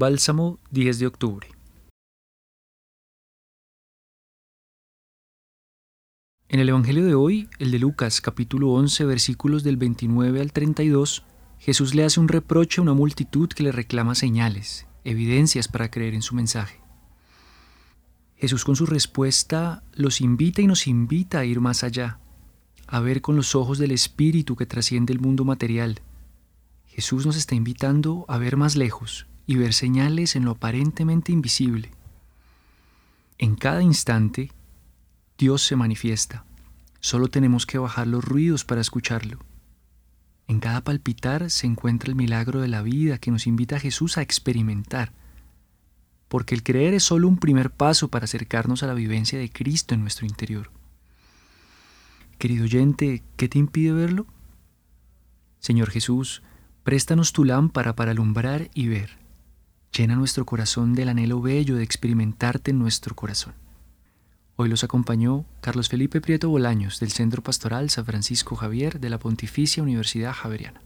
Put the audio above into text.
Bálsamo 10 de octubre. En el Evangelio de hoy, el de Lucas capítulo 11 versículos del 29 al 32, Jesús le hace un reproche a una multitud que le reclama señales, evidencias para creer en su mensaje. Jesús con su respuesta los invita y nos invita a ir más allá, a ver con los ojos del Espíritu que trasciende el mundo material. Jesús nos está invitando a ver más lejos, y ver señales en lo aparentemente invisible. En cada instante, Dios se manifiesta. Solo tenemos que bajar los ruidos para escucharlo. En cada palpitar se encuentra el milagro de la vida que nos invita a Jesús a experimentar, porque el creer es solo un primer paso para acercarnos a la vivencia de Cristo en nuestro interior. Querido oyente, ¿qué te impide verlo? Señor Jesús, préstanos tu lámpara para alumbrar y ver. Llena nuestro corazón del anhelo bello de experimentarte en nuestro corazón. Hoy los acompañó Carlos Felipe Prieto Bolaños del Centro Pastoral San Francisco Javier de la Pontificia Universidad Javeriana.